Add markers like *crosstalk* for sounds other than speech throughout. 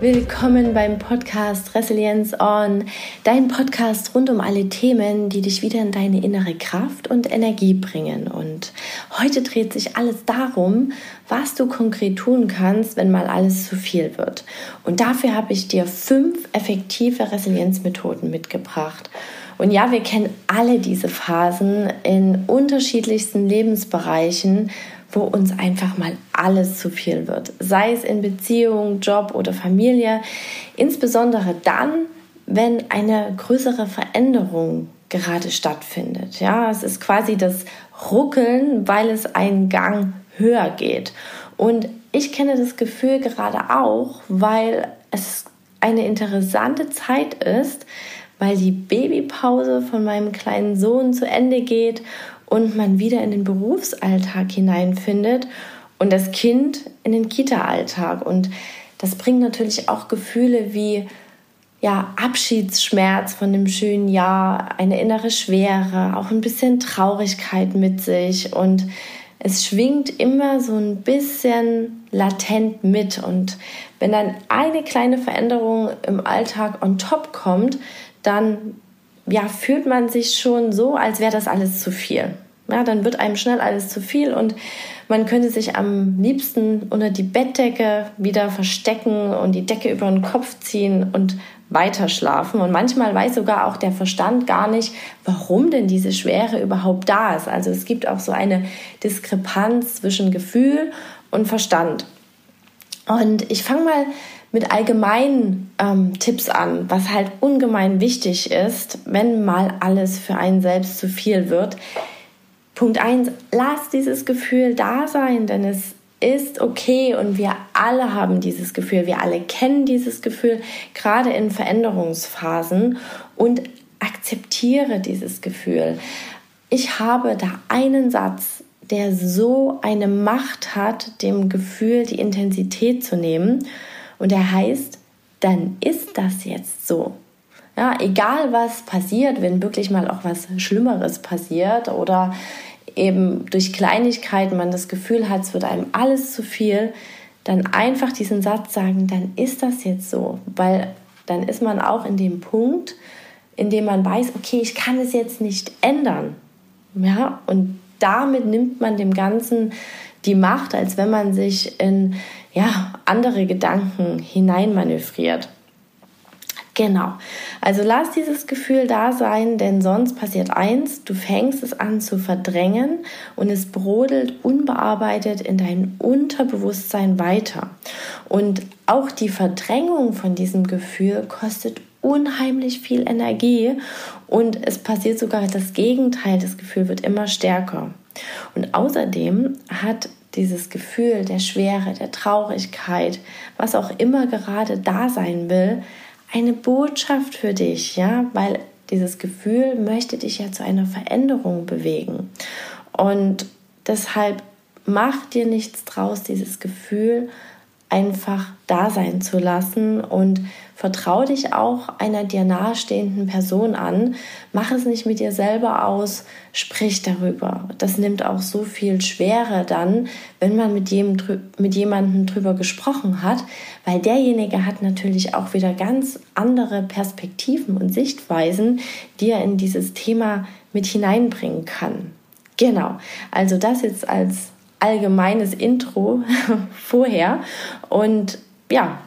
Willkommen beim Podcast Resilienz On, dein Podcast rund um alle Themen, die dich wieder in deine innere Kraft und Energie bringen. Und heute dreht sich alles darum, was du konkret tun kannst, wenn mal alles zu viel wird. Und dafür habe ich dir fünf effektive Resilienzmethoden mitgebracht. Und ja, wir kennen alle diese Phasen in unterschiedlichsten Lebensbereichen, wo uns einfach mal alles zu viel wird. Sei es in Beziehung, Job oder Familie. Insbesondere dann, wenn eine größere Veränderung gerade stattfindet. Ja, es ist quasi das Ruckeln, weil es einen Gang höher geht. Und ich kenne das Gefühl gerade auch, weil es eine interessante Zeit ist, weil die Babypause von meinem kleinen Sohn zu Ende geht und man wieder in den Berufsalltag hineinfindet und das Kind in den Kita-Alltag. Und das bringt natürlich auch Gefühle wie ja, Abschiedsschmerz von dem schönen Jahr, eine innere Schwere, auch ein bisschen Traurigkeit mit sich und es schwingt immer so ein bisschen latent mit. Und wenn dann eine kleine Veränderung im Alltag on top kommt, dann ja, fühlt man sich schon so, als wäre das alles zu viel. Ja, dann wird einem schnell alles zu viel und man könnte sich am liebsten unter die Bettdecke wieder verstecken und die Decke über den Kopf ziehen und weiter schlafen. Und manchmal weiß sogar auch der Verstand gar nicht, warum denn diese Schwere überhaupt da ist. Also es gibt auch so eine Diskrepanz zwischen Gefühl und Verstand. Und ich fange mal mit allgemeinen ähm, Tipps an, was halt ungemein wichtig ist, wenn mal alles für einen selbst zu viel wird. Punkt 1, lass dieses Gefühl da sein, denn es ist okay und wir alle haben dieses Gefühl, wir alle kennen dieses Gefühl, gerade in Veränderungsphasen und akzeptiere dieses Gefühl. Ich habe da einen Satz, der so eine Macht hat, dem Gefühl die Intensität zu nehmen. Und er heißt, dann ist das jetzt so. Ja, egal was passiert, wenn wirklich mal auch was Schlimmeres passiert oder eben durch Kleinigkeiten man das Gefühl hat, es wird einem alles zu viel, dann einfach diesen Satz sagen, dann ist das jetzt so, weil dann ist man auch in dem Punkt, in dem man weiß, okay, ich kann es jetzt nicht ändern. Ja, und damit nimmt man dem Ganzen die Macht, als wenn man sich in ja, andere Gedanken hineinmanövriert. Genau. Also lass dieses Gefühl da sein, denn sonst passiert eins, du fängst es an zu verdrängen und es brodelt unbearbeitet in dein Unterbewusstsein weiter. Und auch die Verdrängung von diesem Gefühl kostet unheimlich viel Energie und es passiert sogar das Gegenteil, das Gefühl wird immer stärker. Und außerdem hat dieses Gefühl der Schwere, der Traurigkeit, was auch immer gerade da sein will, eine Botschaft für dich, ja, weil dieses Gefühl möchte dich ja zu einer Veränderung bewegen. Und deshalb mach dir nichts draus, dieses Gefühl einfach da sein zu lassen und vertrau dich auch einer dir nahestehenden Person an. Mach es nicht mit dir selber aus, sprich darüber. Das nimmt auch so viel Schwere dann, wenn man mit, jedem, mit jemandem drüber gesprochen hat, weil derjenige hat natürlich auch wieder ganz andere Perspektiven und Sichtweisen, die er in dieses Thema mit hineinbringen kann. Genau, also das jetzt als allgemeines Intro *laughs* vorher. Und ja,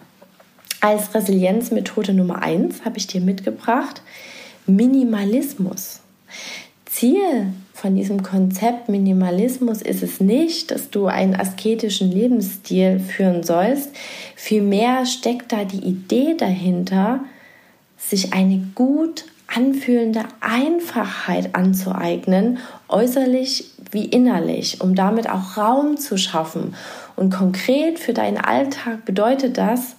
als Resilienzmethode Nummer eins habe ich dir mitgebracht Minimalismus. Ziel von diesem Konzept Minimalismus ist es nicht, dass du einen asketischen Lebensstil führen sollst. Vielmehr steckt da die Idee dahinter, sich eine gut anfühlende Einfachheit anzueignen, äußerlich wie innerlich, um damit auch Raum zu schaffen. Und konkret für deinen Alltag bedeutet das,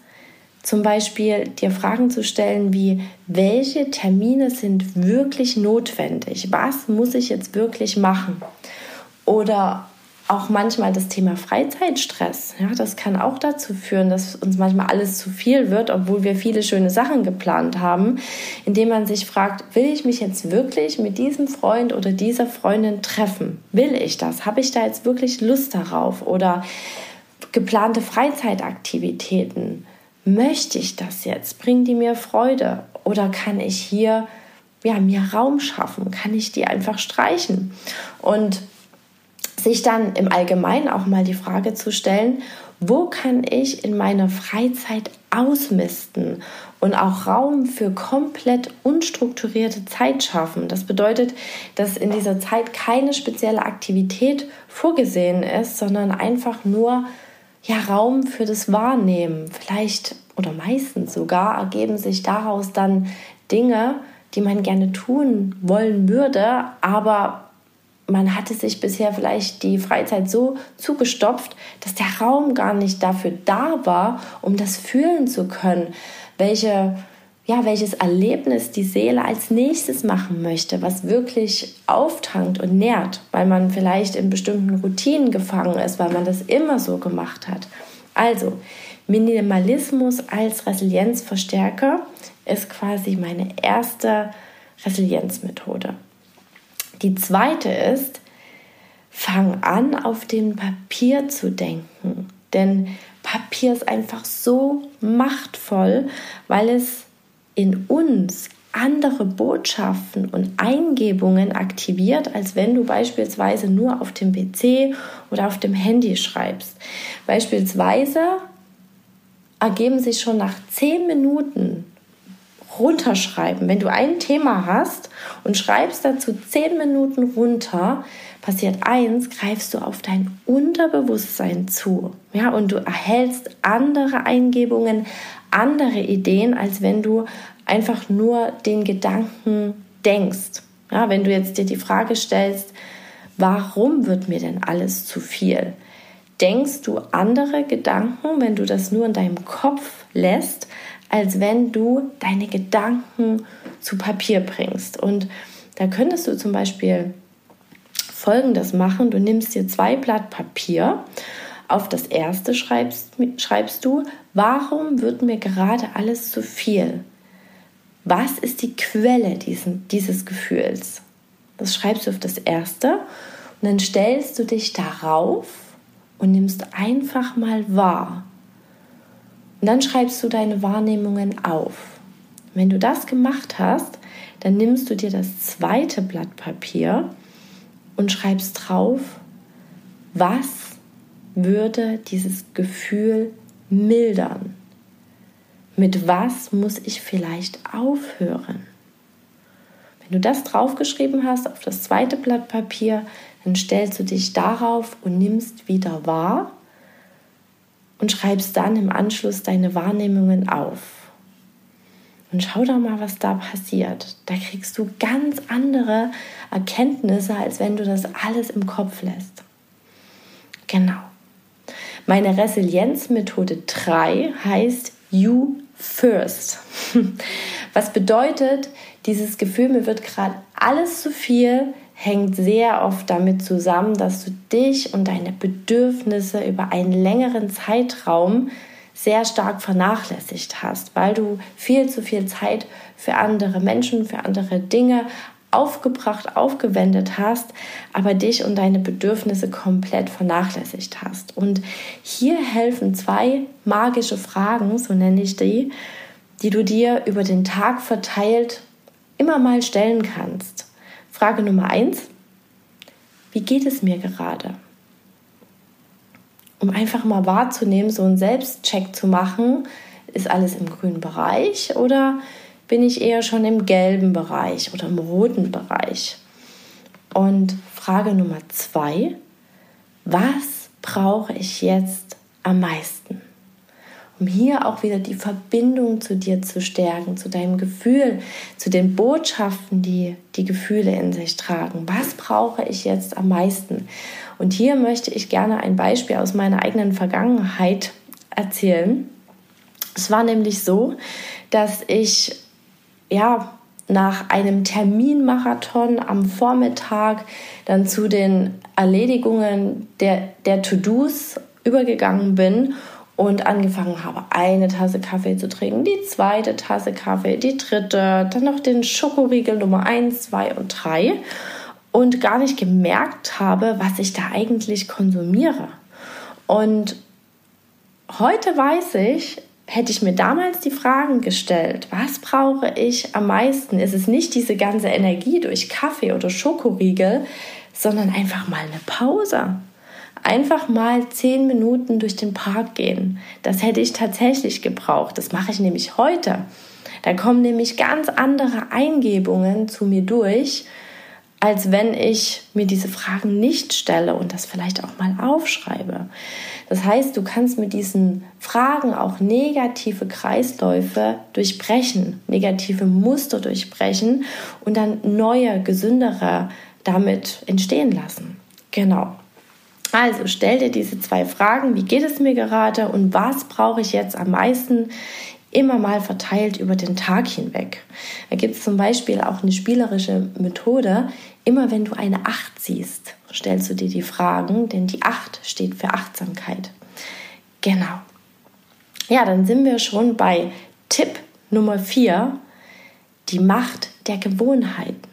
zum Beispiel dir Fragen zu stellen wie, welche Termine sind wirklich notwendig? Was muss ich jetzt wirklich machen? Oder auch manchmal das Thema Freizeitstress. Ja, das kann auch dazu führen, dass uns manchmal alles zu viel wird, obwohl wir viele schöne Sachen geplant haben, indem man sich fragt, will ich mich jetzt wirklich mit diesem Freund oder dieser Freundin treffen? Will ich das? Habe ich da jetzt wirklich Lust darauf? Oder geplante Freizeitaktivitäten? möchte ich das jetzt? Bringen die mir Freude? Oder kann ich hier ja, mir Raum schaffen? Kann ich die einfach streichen? Und sich dann im Allgemeinen auch mal die Frage zu stellen, wo kann ich in meiner Freizeit ausmisten und auch Raum für komplett unstrukturierte Zeit schaffen. Das bedeutet, dass in dieser Zeit keine spezielle Aktivität vorgesehen ist, sondern einfach nur ja, Raum für das Wahrnehmen. Vielleicht oder meistens sogar ergeben sich daraus dann Dinge, die man gerne tun wollen würde, aber man hatte sich bisher vielleicht die Freizeit so zugestopft, dass der Raum gar nicht dafür da war, um das fühlen zu können, welche ja, welches Erlebnis die Seele als nächstes machen möchte, was wirklich auftankt und nährt, weil man vielleicht in bestimmten Routinen gefangen ist, weil man das immer so gemacht hat. Also, Minimalismus als Resilienzverstärker ist quasi meine erste Resilienzmethode. Die zweite ist, fang an, auf dem Papier zu denken. Denn Papier ist einfach so machtvoll, weil es in uns andere Botschaften und Eingebungen aktiviert, als wenn du beispielsweise nur auf dem PC oder auf dem Handy schreibst. Beispielsweise ergeben sich schon nach zehn Minuten runterschreiben. Wenn du ein Thema hast und schreibst dazu zehn Minuten runter, passiert eins, greifst du auf dein Unterbewusstsein zu. Ja, und du erhältst andere Eingebungen, andere Ideen, als wenn du einfach nur den Gedanken denkst. Ja, wenn du jetzt dir die Frage stellst, warum wird mir denn alles zu viel? Denkst du andere Gedanken, wenn du das nur in deinem Kopf lässt, als wenn du deine Gedanken zu Papier bringst. Und da könntest du zum Beispiel Folgendes machen. Du nimmst dir zwei Blatt Papier. Auf das erste schreibst, schreibst du, warum wird mir gerade alles zu viel? Was ist die Quelle diesen, dieses Gefühls? Das schreibst du auf das erste und dann stellst du dich darauf und nimmst einfach mal wahr. Und dann schreibst du deine Wahrnehmungen auf. Wenn du das gemacht hast, dann nimmst du dir das zweite Blatt Papier und schreibst drauf, was würde dieses Gefühl mildern? Mit was muss ich vielleicht aufhören? Wenn du das draufgeschrieben hast auf das zweite Blatt Papier, dann stellst du dich darauf und nimmst wieder wahr, und schreibst dann im Anschluss deine Wahrnehmungen auf. Und schau doch mal, was da passiert. Da kriegst du ganz andere Erkenntnisse, als wenn du das alles im Kopf lässt. Genau. Meine Resilienzmethode 3 heißt You First. *laughs* Was bedeutet, dieses Gefühl, mir wird gerade alles zu viel, hängt sehr oft damit zusammen, dass du dich und deine Bedürfnisse über einen längeren Zeitraum sehr stark vernachlässigt hast, weil du viel zu viel Zeit für andere Menschen, für andere Dinge aufgebracht, aufgewendet hast, aber dich und deine Bedürfnisse komplett vernachlässigt hast. Und hier helfen zwei magische Fragen, so nenne ich die, die du dir über den Tag verteilt immer mal stellen kannst. Frage Nummer eins, wie geht es mir gerade? Um einfach mal wahrzunehmen, so einen Selbstcheck zu machen, ist alles im grünen Bereich oder bin ich eher schon im gelben Bereich oder im roten Bereich? Und Frage Nummer zwei, was brauche ich jetzt am meisten? Um hier auch wieder die Verbindung zu dir zu stärken, zu deinem Gefühl, zu den Botschaften, die die Gefühle in sich tragen. Was brauche ich jetzt am meisten? Und hier möchte ich gerne ein Beispiel aus meiner eigenen Vergangenheit erzählen. Es war nämlich so, dass ich ja nach einem Terminmarathon am Vormittag dann zu den Erledigungen der, der To-Dos übergegangen bin und angefangen habe, eine Tasse Kaffee zu trinken, die zweite Tasse Kaffee, die dritte, dann noch den Schokoriegel Nummer 1, 2 und 3 und gar nicht gemerkt habe, was ich da eigentlich konsumiere. Und heute weiß ich, hätte ich mir damals die Fragen gestellt, was brauche ich am meisten? Ist es nicht diese ganze Energie durch Kaffee oder Schokoriegel, sondern einfach mal eine Pause. Einfach mal zehn Minuten durch den Park gehen. Das hätte ich tatsächlich gebraucht. Das mache ich nämlich heute. Da kommen nämlich ganz andere Eingebungen zu mir durch, als wenn ich mir diese Fragen nicht stelle und das vielleicht auch mal aufschreibe. Das heißt, du kannst mit diesen Fragen auch negative Kreisläufe durchbrechen, negative Muster durchbrechen und dann neue, gesündere damit entstehen lassen. Genau. Also stell dir diese zwei Fragen, wie geht es mir gerade und was brauche ich jetzt am meisten immer mal verteilt über den Tag hinweg. Da gibt es zum Beispiel auch eine spielerische Methode. Immer wenn du eine 8 siehst, stellst du dir die Fragen, denn die 8 steht für Achtsamkeit. Genau. Ja, dann sind wir schon bei Tipp Nummer 4, die Macht der Gewohnheiten.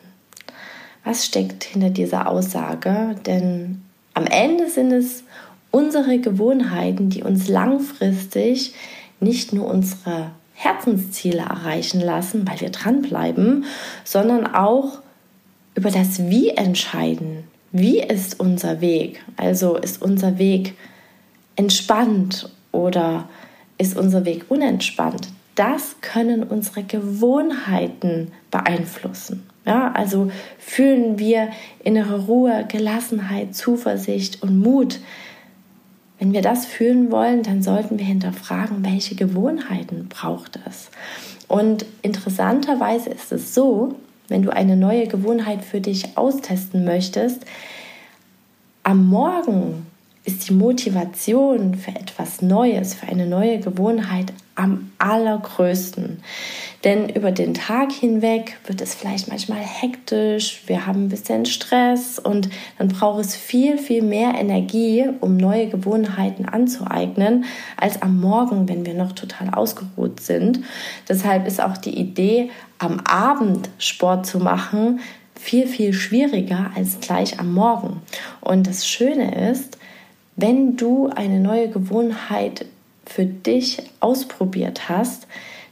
Was steckt hinter dieser Aussage? Denn am Ende sind es unsere Gewohnheiten, die uns langfristig nicht nur unsere Herzensziele erreichen lassen, weil wir dranbleiben, sondern auch über das Wie entscheiden. Wie ist unser Weg? Also ist unser Weg entspannt oder ist unser Weg unentspannt? Das können unsere Gewohnheiten beeinflussen. Ja, also fühlen wir innere Ruhe, Gelassenheit, Zuversicht und Mut, wenn wir das fühlen wollen, dann sollten wir hinterfragen, welche Gewohnheiten braucht es. Und interessanterweise ist es so, wenn du eine neue Gewohnheit für dich austesten möchtest, am Morgen ist die Motivation für etwas Neues, für eine neue Gewohnheit am allergrößten. Denn über den Tag hinweg wird es vielleicht manchmal hektisch, wir haben ein bisschen Stress und dann braucht es viel, viel mehr Energie, um neue Gewohnheiten anzueignen, als am Morgen, wenn wir noch total ausgeruht sind. Deshalb ist auch die Idee, am Abend Sport zu machen, viel, viel schwieriger als gleich am Morgen. Und das Schöne ist, wenn du eine neue Gewohnheit für dich ausprobiert hast,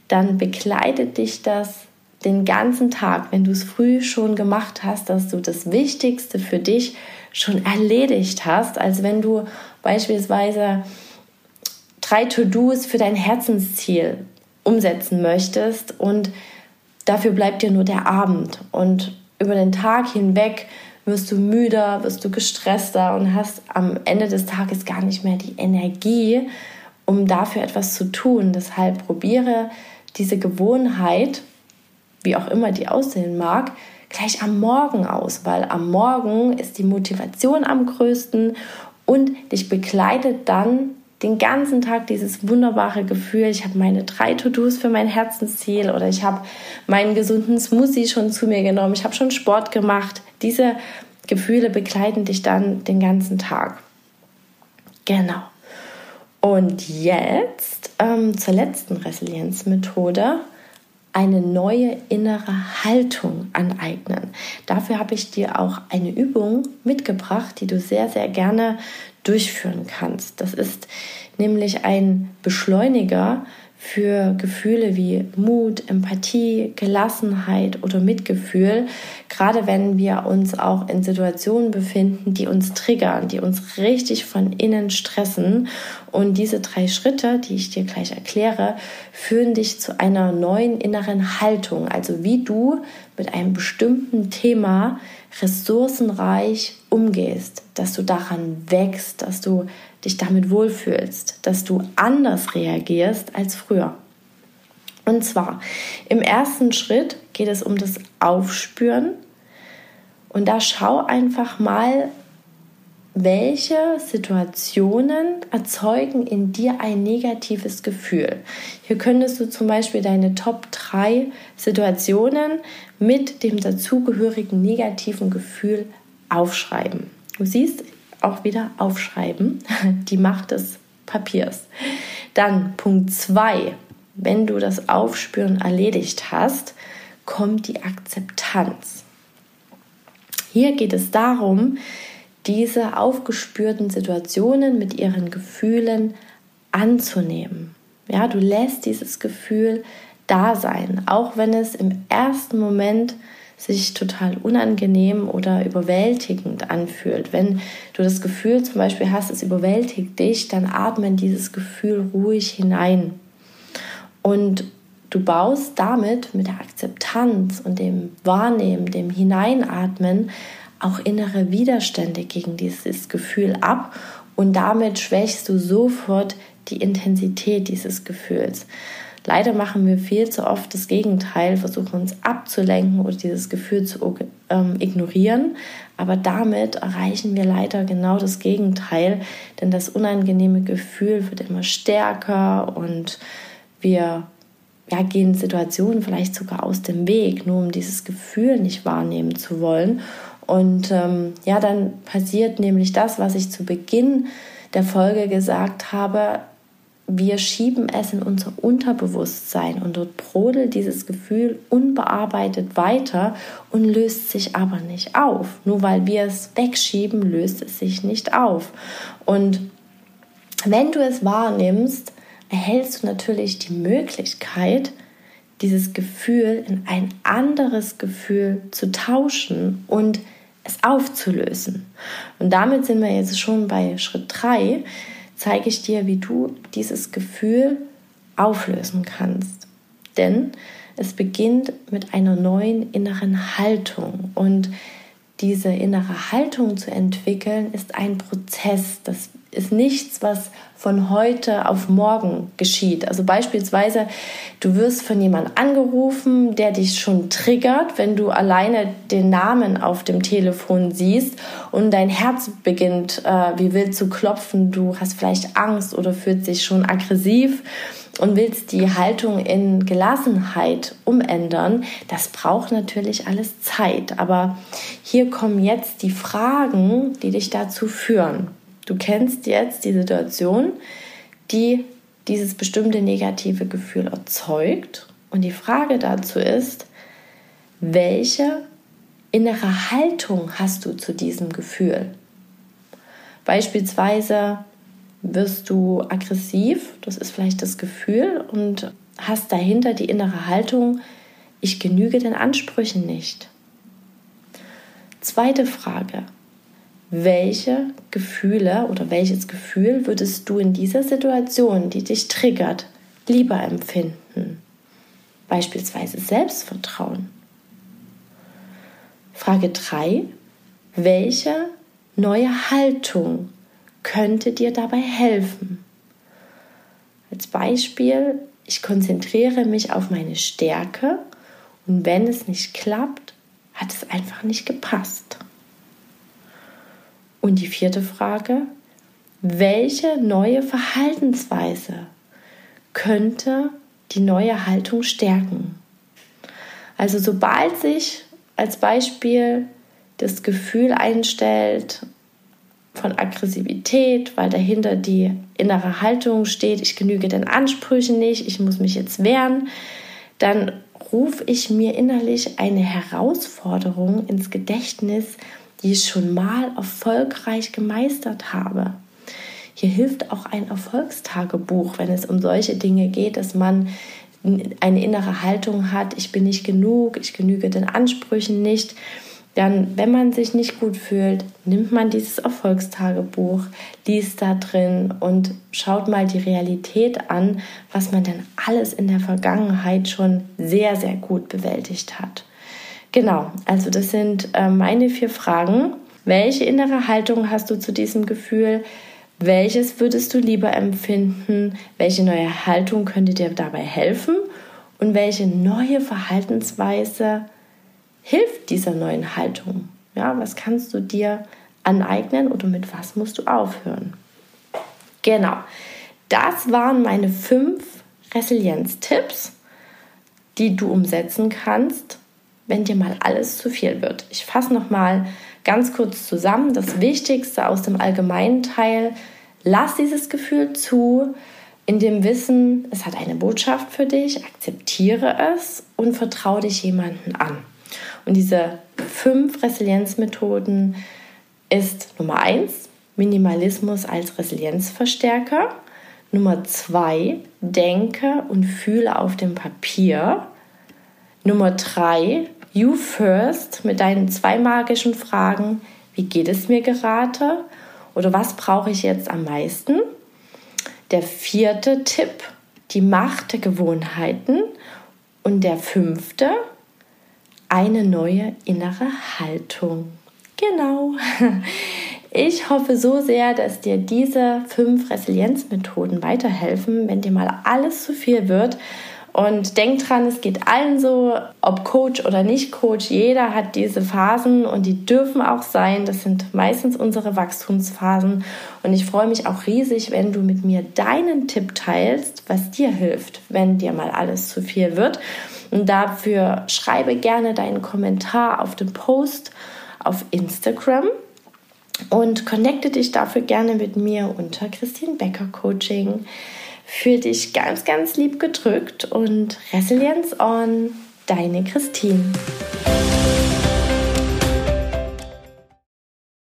dann begleitet dich das den ganzen Tag, wenn du es früh schon gemacht hast, dass du das Wichtigste für dich schon erledigt hast, als wenn du beispielsweise drei To-Dos für dein Herzensziel umsetzen möchtest und dafür bleibt dir nur der Abend. Und über den Tag hinweg wirst du müder, wirst du gestresster und hast am Ende des Tages gar nicht mehr die Energie, um dafür etwas zu tun. Deshalb probiere diese Gewohnheit, wie auch immer die aussehen mag, gleich am Morgen aus, weil am Morgen ist die Motivation am größten und dich begleitet dann den ganzen Tag dieses wunderbare Gefühl, ich habe meine drei To-Dos für mein Herzensziel oder ich habe meinen gesunden Smoothie schon zu mir genommen, ich habe schon Sport gemacht. Diese Gefühle begleiten dich dann den ganzen Tag. Genau. Und jetzt ähm, zur letzten Resilienzmethode eine neue innere Haltung aneignen. Dafür habe ich dir auch eine Übung mitgebracht, die du sehr, sehr gerne durchführen kannst. Das ist nämlich ein Beschleuniger für Gefühle wie Mut, Empathie, Gelassenheit oder Mitgefühl, gerade wenn wir uns auch in Situationen befinden, die uns triggern, die uns richtig von innen stressen. Und diese drei Schritte, die ich dir gleich erkläre, führen dich zu einer neuen inneren Haltung, also wie du mit einem bestimmten Thema ressourcenreich umgehst, dass du daran wächst, dass du dich damit wohlfühlst, dass du anders reagierst als früher. Und zwar im ersten Schritt geht es um das Aufspüren. Und da schau einfach mal, welche Situationen erzeugen in dir ein negatives Gefühl. Hier könntest du zum Beispiel deine Top 3 Situationen mit dem dazugehörigen negativen Gefühl aufschreiben. Du siehst auch wieder aufschreiben, *laughs* die Macht des Papiers. Dann Punkt 2, wenn du das Aufspüren erledigt hast, kommt die Akzeptanz. Hier geht es darum, diese aufgespürten Situationen mit ihren Gefühlen anzunehmen. Ja, du lässt dieses Gefühl da sein, auch wenn es im ersten Moment sich total unangenehm oder überwältigend anfühlt. Wenn du das Gefühl zum Beispiel hast, es überwältigt dich, dann atme in dieses Gefühl ruhig hinein. Und du baust damit mit der Akzeptanz und dem Wahrnehmen, dem Hineinatmen auch innere Widerstände gegen dieses Gefühl ab und damit schwächst du sofort die Intensität dieses Gefühls. Leider machen wir viel zu oft das Gegenteil, versuchen uns abzulenken oder dieses Gefühl zu ähm, ignorieren. Aber damit erreichen wir leider genau das Gegenteil, denn das unangenehme Gefühl wird immer stärker und wir ja, gehen Situationen vielleicht sogar aus dem Weg, nur um dieses Gefühl nicht wahrnehmen zu wollen. Und ähm, ja, dann passiert nämlich das, was ich zu Beginn der Folge gesagt habe wir schieben es in unser Unterbewusstsein und dort brodelt dieses Gefühl unbearbeitet weiter und löst sich aber nicht auf. Nur weil wir es wegschieben, löst es sich nicht auf. Und wenn du es wahrnimmst, erhältst du natürlich die Möglichkeit, dieses Gefühl in ein anderes Gefühl zu tauschen und es aufzulösen. Und damit sind wir jetzt schon bei Schritt 3 zeige ich dir, wie du dieses Gefühl auflösen kannst. Denn es beginnt mit einer neuen inneren Haltung und diese innere Haltung zu entwickeln ist ein Prozess. Das ist nichts, was von heute auf morgen geschieht. Also beispielsweise, du wirst von jemandem angerufen, der dich schon triggert, wenn du alleine den Namen auf dem Telefon siehst und dein Herz beginnt äh, wie wild zu klopfen. Du hast vielleicht Angst oder fühlst dich schon aggressiv und willst die Haltung in Gelassenheit umändern, das braucht natürlich alles Zeit. Aber hier kommen jetzt die Fragen, die dich dazu führen. Du kennst jetzt die Situation, die dieses bestimmte negative Gefühl erzeugt. Und die Frage dazu ist, welche innere Haltung hast du zu diesem Gefühl? Beispielsweise wirst du aggressiv, das ist vielleicht das Gefühl, und hast dahinter die innere Haltung, ich genüge den Ansprüchen nicht. Zweite Frage, welche Gefühle oder welches Gefühl würdest du in dieser Situation, die dich triggert, lieber empfinden? Beispielsweise Selbstvertrauen. Frage 3. Welche neue Haltung könnte dir dabei helfen? Als Beispiel, ich konzentriere mich auf meine Stärke und wenn es nicht klappt, hat es einfach nicht gepasst. Und die vierte Frage, welche neue Verhaltensweise könnte die neue Haltung stärken? Also sobald sich als Beispiel das Gefühl einstellt von Aggressivität, weil dahinter die innere Haltung steht, ich genüge den Ansprüchen nicht, ich muss mich jetzt wehren, dann rufe ich mir innerlich eine Herausforderung ins Gedächtnis, die ich schon mal erfolgreich gemeistert habe. Hier hilft auch ein Erfolgstagebuch, wenn es um solche Dinge geht, dass man eine innere Haltung hat, ich bin nicht genug, ich genüge den Ansprüchen nicht. Dann, wenn man sich nicht gut fühlt, nimmt man dieses Erfolgstagebuch, liest da drin und schaut mal die Realität an, was man denn alles in der Vergangenheit schon sehr, sehr gut bewältigt hat. Genau, also das sind äh, meine vier Fragen. Welche innere Haltung hast du zu diesem Gefühl? Welches würdest du lieber empfinden? Welche neue Haltung könnte dir dabei helfen? Und welche neue Verhaltensweise hilft dieser neuen Haltung? Ja, was kannst du dir aneignen oder mit was musst du aufhören? Genau, das waren meine fünf Resilienz-Tipps, die du umsetzen kannst, wenn dir mal alles zu viel wird. Ich fasse noch mal ganz kurz zusammen. Das Wichtigste aus dem allgemeinen Teil: Lass dieses Gefühl zu, in dem Wissen, es hat eine Botschaft für dich, akzeptiere es und vertraue dich jemanden an. Und diese fünf Resilienzmethoden ist Nummer eins Minimalismus als Resilienzverstärker. Nummer zwei, denke und fühle auf dem Papier. Nummer drei, you first mit deinen zwei magischen Fragen. Wie geht es mir gerade? Oder was brauche ich jetzt am meisten? Der vierte Tipp, die Macht der Gewohnheiten. Und der fünfte, eine neue innere Haltung. Genau. *laughs* Ich hoffe so sehr, dass dir diese fünf Resilienzmethoden weiterhelfen, wenn dir mal alles zu viel wird. Und denk dran, es geht allen so, ob Coach oder nicht Coach, jeder hat diese Phasen und die dürfen auch sein. Das sind meistens unsere Wachstumsphasen. Und ich freue mich auch riesig, wenn du mit mir deinen Tipp teilst, was dir hilft, wenn dir mal alles zu viel wird. Und dafür schreibe gerne deinen Kommentar auf dem Post auf Instagram und connecte dich dafür gerne mit mir unter Christine Becker Coaching. Fühl dich ganz, ganz lieb gedrückt und Resilience on, deine Christine.